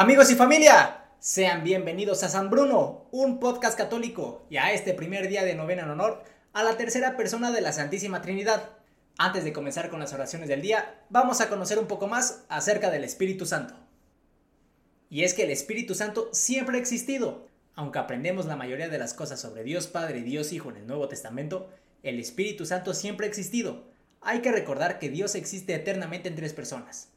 Amigos y familia, sean bienvenidos a San Bruno, un podcast católico, y a este primer día de novena en honor a la tercera persona de la Santísima Trinidad. Antes de comenzar con las oraciones del día, vamos a conocer un poco más acerca del Espíritu Santo. Y es que el Espíritu Santo siempre ha existido. Aunque aprendemos la mayoría de las cosas sobre Dios Padre y Dios Hijo en el Nuevo Testamento, el Espíritu Santo siempre ha existido. Hay que recordar que Dios existe eternamente en tres personas.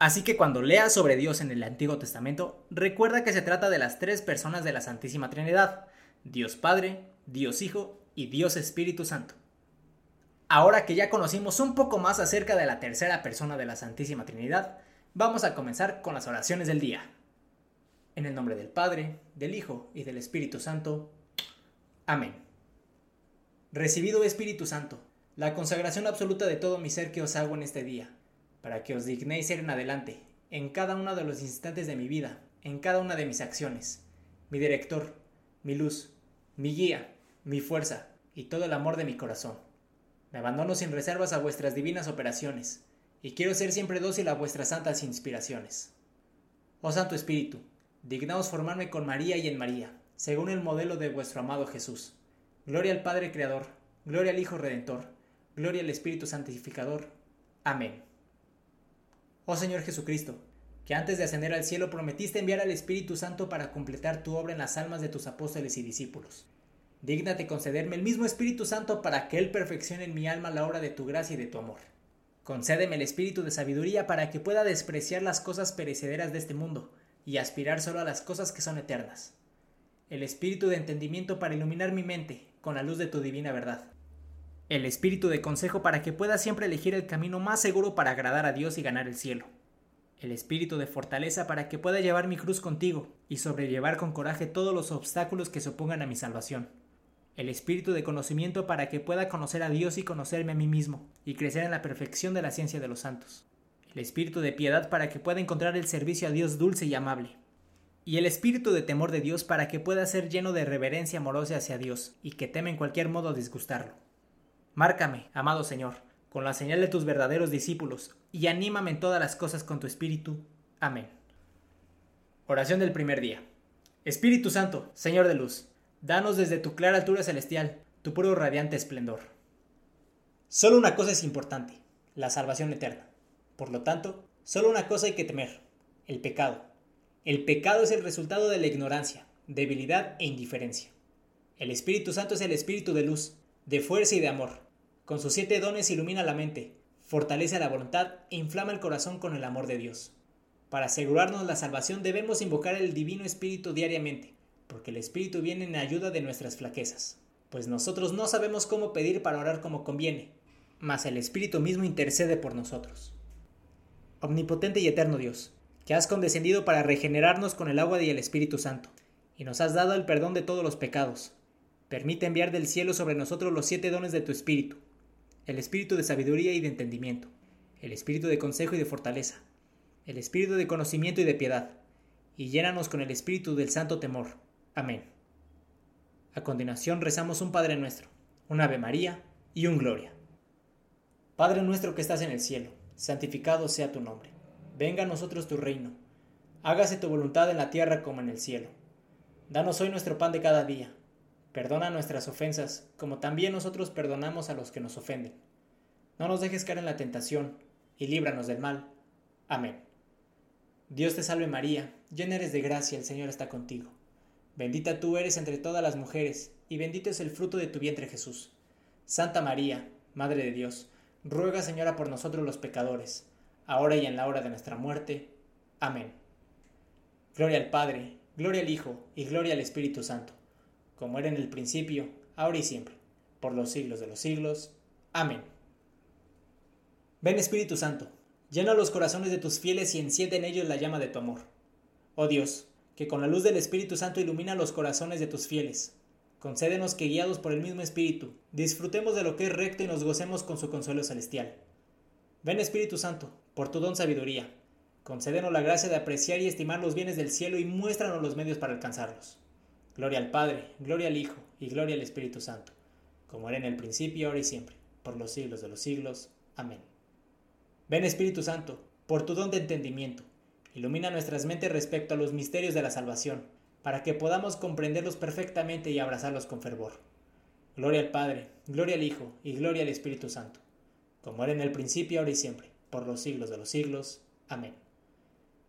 Así que cuando leas sobre Dios en el Antiguo Testamento, recuerda que se trata de las tres personas de la Santísima Trinidad, Dios Padre, Dios Hijo y Dios Espíritu Santo. Ahora que ya conocimos un poco más acerca de la tercera persona de la Santísima Trinidad, vamos a comenzar con las oraciones del día. En el nombre del Padre, del Hijo y del Espíritu Santo. Amén. Recibido Espíritu Santo, la consagración absoluta de todo mi ser que os hago en este día para que os dignéis ser en adelante, en cada uno de los instantes de mi vida, en cada una de mis acciones, mi director, mi luz, mi guía, mi fuerza y todo el amor de mi corazón. Me abandono sin reservas a vuestras divinas operaciones, y quiero ser siempre dócil a vuestras santas inspiraciones. Oh Santo Espíritu, dignaos formarme con María y en María, según el modelo de vuestro amado Jesús. Gloria al Padre Creador, gloria al Hijo Redentor, gloria al Espíritu Santificador. Amén. Oh Señor Jesucristo, que antes de ascender al cielo prometiste enviar al Espíritu Santo para completar tu obra en las almas de tus apóstoles y discípulos. Dígnate concederme el mismo Espíritu Santo para que Él perfeccione en mi alma la obra de tu gracia y de tu amor. Concédeme el espíritu de sabiduría para que pueda despreciar las cosas perecederas de este mundo y aspirar solo a las cosas que son eternas. El espíritu de entendimiento para iluminar mi mente con la luz de tu divina verdad el espíritu de consejo para que pueda siempre elegir el camino más seguro para agradar a Dios y ganar el cielo, el espíritu de fortaleza para que pueda llevar mi cruz contigo y sobrellevar con coraje todos los obstáculos que se opongan a mi salvación, el espíritu de conocimiento para que pueda conocer a Dios y conocerme a mí mismo y crecer en la perfección de la ciencia de los santos, el espíritu de piedad para que pueda encontrar el servicio a Dios dulce y amable, y el espíritu de temor de Dios para que pueda ser lleno de reverencia amorosa hacia Dios y que teme en cualquier modo disgustarlo. Márcame, amado Señor, con la señal de tus verdaderos discípulos, y anímame en todas las cosas con tu Espíritu. Amén. Oración del primer día. Espíritu Santo, Señor de luz, danos desde tu clara altura celestial tu puro radiante esplendor. Solo una cosa es importante, la salvación eterna. Por lo tanto, solo una cosa hay que temer, el pecado. El pecado es el resultado de la ignorancia, debilidad e indiferencia. El Espíritu Santo es el Espíritu de luz, de fuerza y de amor. Con sus siete dones ilumina la mente, fortalece la voluntad e inflama el corazón con el amor de Dios. Para asegurarnos la salvación debemos invocar el Divino Espíritu diariamente, porque el Espíritu viene en ayuda de nuestras flaquezas, pues nosotros no sabemos cómo pedir para orar como conviene, mas el Espíritu mismo intercede por nosotros. Omnipotente y eterno Dios, que has condescendido para regenerarnos con el agua y el Espíritu Santo, y nos has dado el perdón de todos los pecados, Permite enviar del cielo sobre nosotros los siete dones de tu Espíritu, el Espíritu de sabiduría y de entendimiento, el Espíritu de consejo y de fortaleza, el Espíritu de conocimiento y de piedad, y llénanos con el Espíritu del santo temor. Amén. A continuación rezamos un Padre nuestro, un Ave María y un Gloria. Padre nuestro que estás en el cielo, santificado sea tu nombre. Venga a nosotros tu reino. Hágase tu voluntad en la tierra como en el cielo. Danos hoy nuestro pan de cada día Perdona nuestras ofensas, como también nosotros perdonamos a los que nos ofenden. No nos dejes caer en la tentación, y líbranos del mal. Amén. Dios te salve María, llena eres de gracia, el Señor está contigo. Bendita tú eres entre todas las mujeres, y bendito es el fruto de tu vientre Jesús. Santa María, Madre de Dios, ruega Señora por nosotros los pecadores, ahora y en la hora de nuestra muerte. Amén. Gloria al Padre, gloria al Hijo, y gloria al Espíritu Santo como era en el principio, ahora y siempre, por los siglos de los siglos. Amén. Ven Espíritu Santo, llena los corazones de tus fieles y enciende en ellos la llama de tu amor. Oh Dios, que con la luz del Espíritu Santo ilumina los corazones de tus fieles. Concédenos que guiados por el mismo Espíritu, disfrutemos de lo que es recto y nos gocemos con su consuelo celestial. Ven Espíritu Santo, por tu don sabiduría. Concédenos la gracia de apreciar y estimar los bienes del cielo y muéstranos los medios para alcanzarlos. Gloria al Padre, gloria al Hijo y gloria al Espíritu Santo, como era en el principio, ahora y siempre, por los siglos de los siglos. Amén. Ven Espíritu Santo, por tu don de entendimiento, Ilumina nuestras mentes respecto a los misterios de la salvación, para que podamos comprenderlos perfectamente y abrazarlos con fervor. Gloria al Padre, gloria al Hijo y gloria al Espíritu Santo, como era en el principio, ahora y siempre, por los siglos de los siglos. Amén.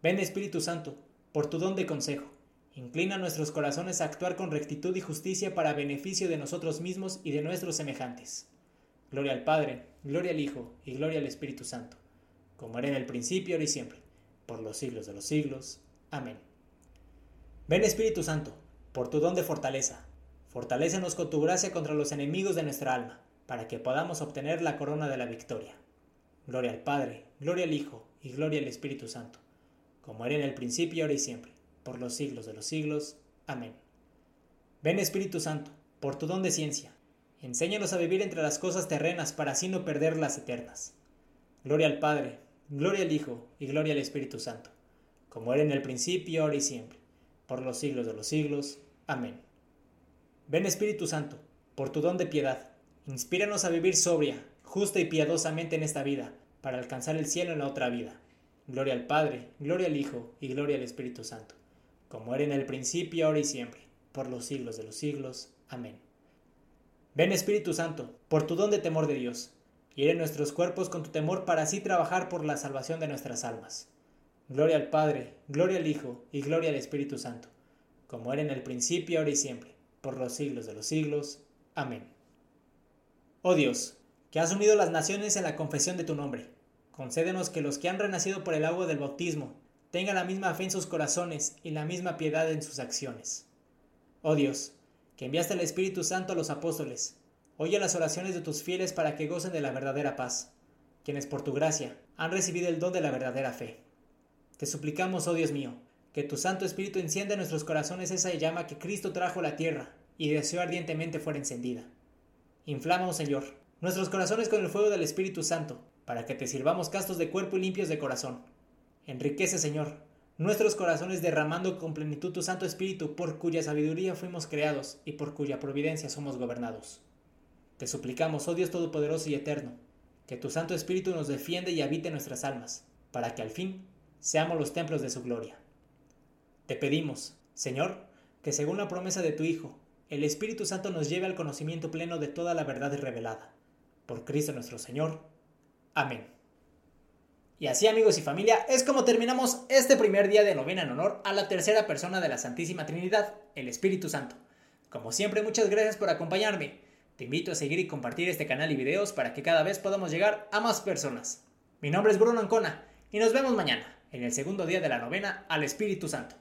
Ven Espíritu Santo, por tu don de consejo, inclina nuestros corazones a actuar con rectitud y justicia para beneficio de nosotros mismos y de nuestros semejantes. Gloria al Padre, gloria al Hijo y gloria al Espíritu Santo, como era en el principio, ahora y siempre por los siglos de los siglos. Amén. Ven Espíritu Santo, por tu don de fortaleza, fortalécenos con tu gracia contra los enemigos de nuestra alma, para que podamos obtener la corona de la victoria. Gloria al Padre, gloria al Hijo y gloria al Espíritu Santo, como era en el principio, ahora y siempre, por los siglos de los siglos. Amén. Ven Espíritu Santo, por tu don de ciencia, enséñanos a vivir entre las cosas terrenas para así no perder las eternas. Gloria al Padre, Gloria al Hijo y gloria al Espíritu Santo, como era en el principio, ahora y siempre, por los siglos de los siglos. Amén. Ven Espíritu Santo, por tu don de piedad, inspíranos a vivir sobria, justa y piadosamente en esta vida, para alcanzar el cielo en la otra vida. Gloria al Padre, gloria al Hijo y gloria al Espíritu Santo, como era en el principio, ahora y siempre, por los siglos de los siglos. Amén. Ven Espíritu Santo, por tu don de temor de Dios, Hiere nuestros cuerpos con tu temor para así trabajar por la salvación de nuestras almas. Gloria al Padre, gloria al Hijo y gloria al Espíritu Santo, como era en el principio, ahora y siempre, por los siglos de los siglos. Amén. Oh Dios, que has unido las naciones en la confesión de tu nombre, concédenos que los que han renacido por el agua del bautismo tengan la misma fe en sus corazones y la misma piedad en sus acciones. Oh Dios, que enviaste el Espíritu Santo a los apóstoles, Oye las oraciones de tus fieles para que gocen de la verdadera paz, quienes por tu gracia han recibido el don de la verdadera fe. Te suplicamos, oh Dios mío, que tu Santo Espíritu encienda en nuestros corazones esa llama que Cristo trajo a la tierra y deseó ardientemente fuera encendida. Inflama, Señor, nuestros corazones con el fuego del Espíritu Santo, para que te sirvamos castos de cuerpo y limpios de corazón. Enriquece, Señor, nuestros corazones derramando con plenitud tu Santo Espíritu, por cuya sabiduría fuimos creados y por cuya providencia somos gobernados. Te suplicamos, oh Dios Todopoderoso y Eterno, que tu Santo Espíritu nos defienda y habite nuestras almas, para que al fin seamos los templos de su gloria. Te pedimos, Señor, que según la promesa de tu Hijo, el Espíritu Santo nos lleve al conocimiento pleno de toda la verdad revelada. Por Cristo nuestro Señor. Amén. Y así amigos y familia, es como terminamos este primer día de novena en honor a la tercera persona de la Santísima Trinidad, el Espíritu Santo. Como siempre, muchas gracias por acompañarme. Te invito a seguir y compartir este canal y videos para que cada vez podamos llegar a más personas. Mi nombre es Bruno Ancona y nos vemos mañana, en el segundo día de la novena al Espíritu Santo.